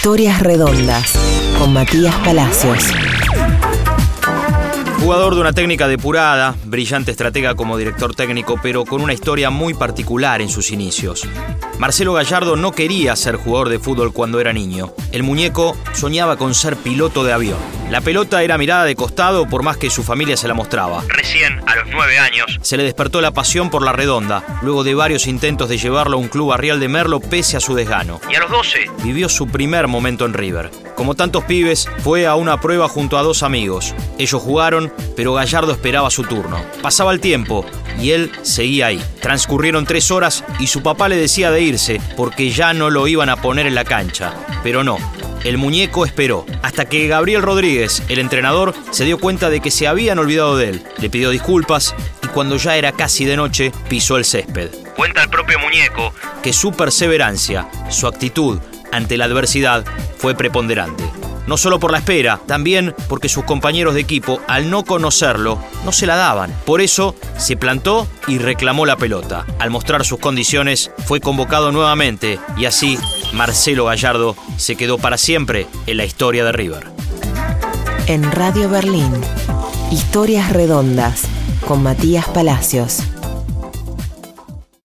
Historias Redondas con Matías Palacios. Jugador de una técnica depurada, brillante estratega como director técnico, pero con una historia muy particular en sus inicios. Marcelo Gallardo no quería ser jugador de fútbol cuando era niño. El muñeco soñaba con ser piloto de avión. La pelota era mirada de costado por más que su familia se la mostraba. Recién, a los nueve años, se le despertó la pasión por la redonda, luego de varios intentos de llevarlo a un club barrial de Merlo pese a su desgano. Y a los 12 vivió su primer momento en River. Como tantos pibes, fue a una prueba junto a dos amigos. Ellos jugaron, pero Gallardo esperaba su turno. Pasaba el tiempo y él seguía ahí. Transcurrieron tres horas y su papá le decía de irse porque ya no lo iban a poner en la cancha. Pero no, el muñeco esperó, hasta que Gabriel Rodríguez, el entrenador, se dio cuenta de que se habían olvidado de él. Le pidió disculpas y cuando ya era casi de noche, pisó el césped. Cuenta el propio muñeco que su perseverancia, su actitud ante la adversidad fue preponderante. No solo por la espera, también porque sus compañeros de equipo, al no conocerlo, no se la daban. Por eso se plantó y reclamó la pelota. Al mostrar sus condiciones, fue convocado nuevamente y así Marcelo Gallardo se quedó para siempre en la historia de River. En Radio Berlín, Historias Redondas con Matías Palacios.